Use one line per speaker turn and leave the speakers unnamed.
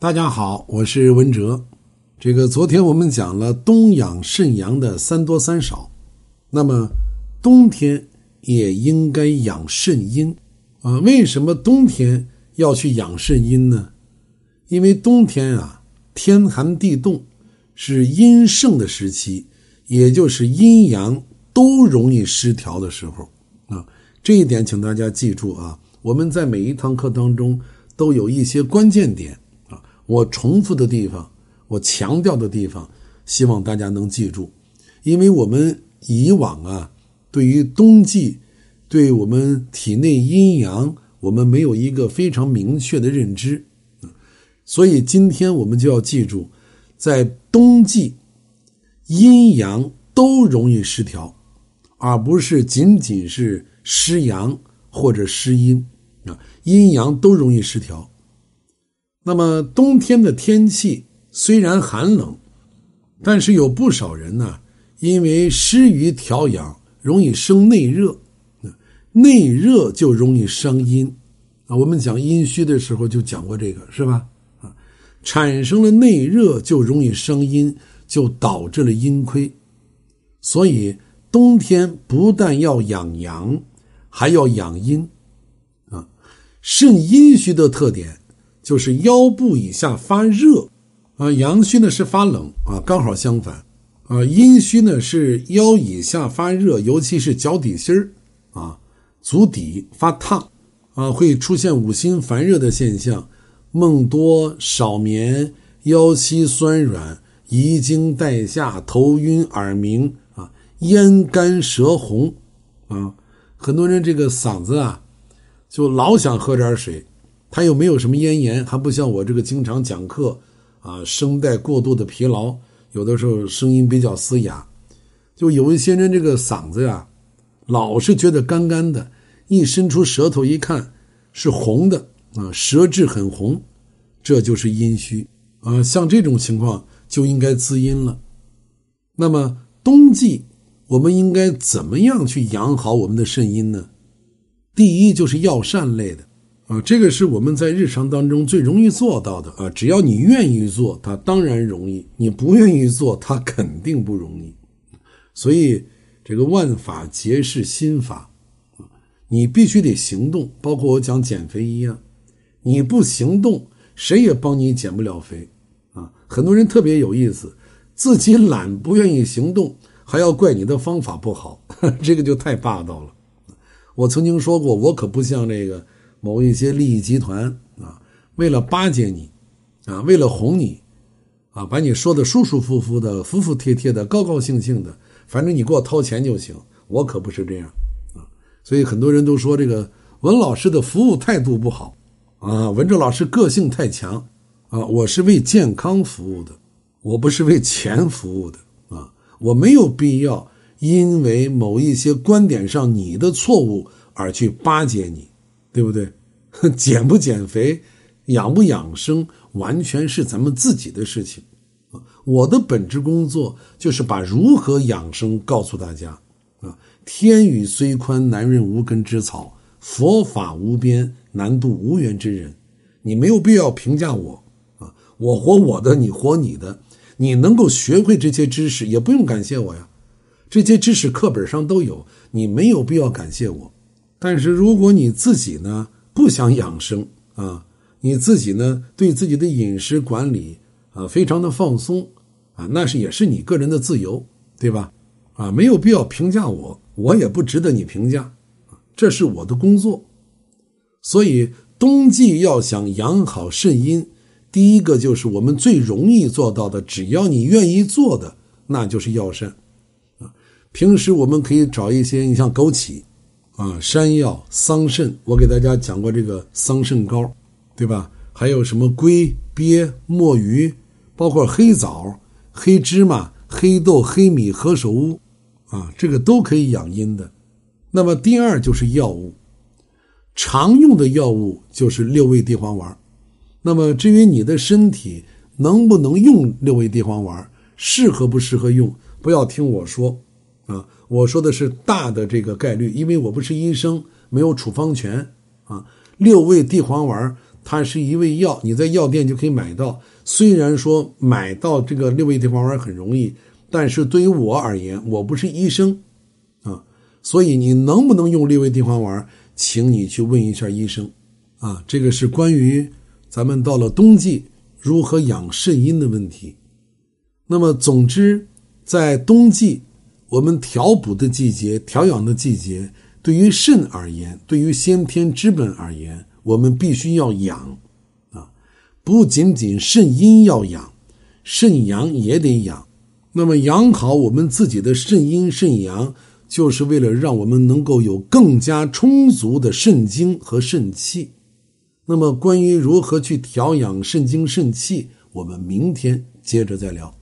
大家好，我是文哲。这个昨天我们讲了冬养肾阳的三多三少，那么冬天也应该养肾阴啊。为什么冬天要去养肾阴呢？因为冬天啊，天寒地冻，是阴盛的时期，也就是阴阳都容易失调的时候啊。这一点请大家记住啊。我们在每一堂课当中都有一些关键点。我重复的地方，我强调的地方，希望大家能记住，因为我们以往啊，对于冬季，对我们体内阴阳，我们没有一个非常明确的认知，所以今天我们就要记住，在冬季，阴阳都容易失调，而不是仅仅是失阳或者失阴啊，阴阳都容易失调。那么冬天的天气虽然寒冷，但是有不少人呢，因为失于调养，容易生内热，内热就容易伤阴啊。我们讲阴虚的时候就讲过这个，是吧？啊，产生了内热就容易伤阴，就导致了阴亏。所以冬天不但要养阳，还要养阴啊。肾阴虚的特点。就是腰部以下发热，啊，阳虚呢是发冷啊，刚好相反，啊，阴虚呢是腰以下发热，尤其是脚底心儿，啊，足底发烫，啊，会出现五心烦热的现象，梦多少眠，腰膝酸软，遗精带下，头晕耳鸣，啊，咽干舌红，啊，很多人这个嗓子啊，就老想喝点水。他又没有什么咽炎，还不像我这个经常讲课，啊，声带过度的疲劳，有的时候声音比较嘶哑。就有一些人这个嗓子呀，老是觉得干干的，一伸出舌头一看是红的啊，舌质很红，这就是阴虚啊。像这种情况就应该滋阴了。那么冬季我们应该怎么样去养好我们的肾阴呢？第一就是药膳类的。啊，这个是我们在日常当中最容易做到的啊！只要你愿意做，它当然容易；你不愿意做，它肯定不容易。所以，这个万法皆是心法！你必须得行动，包括我讲减肥一样，你不行动，谁也帮你减不了肥啊！很多人特别有意思，自己懒，不愿意行动，还要怪你的方法不好，这个就太霸道了。我曾经说过，我可不像那个。某一些利益集团啊，为了巴结你，啊，为了哄你，啊，把你说的舒舒服服的、服服帖帖的、高高兴兴的，反正你给我掏钱就行。我可不是这样啊，所以很多人都说这个文老师的服务态度不好啊，文哲老师个性太强啊。我是为健康服务的，我不是为钱服务的啊。我没有必要因为某一些观点上你的错误而去巴结你。对不对？减不减肥，养不养生，完全是咱们自己的事情啊！我的本职工作就是把如何养生告诉大家啊！天宇虽宽，难润无根之草；佛法无边，难渡无缘之人。你没有必要评价我啊！我活我的，你活你的。你能够学会这些知识，也不用感谢我呀。这些知识课本上都有，你没有必要感谢我。但是如果你自己呢不想养生啊，你自己呢对自己的饮食管理啊非常的放松啊，那是也是你个人的自由，对吧？啊，没有必要评价我，我也不值得你评价，这是我的工作。所以冬季要想养好肾阴，第一个就是我们最容易做到的，只要你愿意做的，那就是药膳啊。平时我们可以找一些，你像枸杞。啊，山药、桑葚，我给大家讲过这个桑葚膏，对吧？还有什么龟、鳖、墨鱼，包括黑枣、黑芝麻、黑豆、黑米、何首乌，啊，这个都可以养阴的。那么第二就是药物，常用的药物就是六味地黄丸。那么至于你的身体能不能用六味地黄丸，适合不适合用，不要听我说。啊，我说的是大的这个概率，因为我不是医生，没有处方权啊。六味地黄丸，它。是一味药，你在药店就可以买到。虽然说买到这个六味地黄丸很容易，但是对于我而言，我不是医生啊，所以你能不能用六味地黄丸，请你去问一下医生啊。这个是关于咱们到了冬季如何养肾阴的问题。那么，总之，在冬季，我们调补的季节、调养的季节，对于肾而言，对于先天之本而言，我们必须要养，啊，不仅仅肾阴要养，肾阳也得养。那么，养好我们自己的肾阴肾阳，就是为了让我们能够有更加充足的肾精和肾气。那么，关于如何去调养肾精肾气，我们明天接着再聊。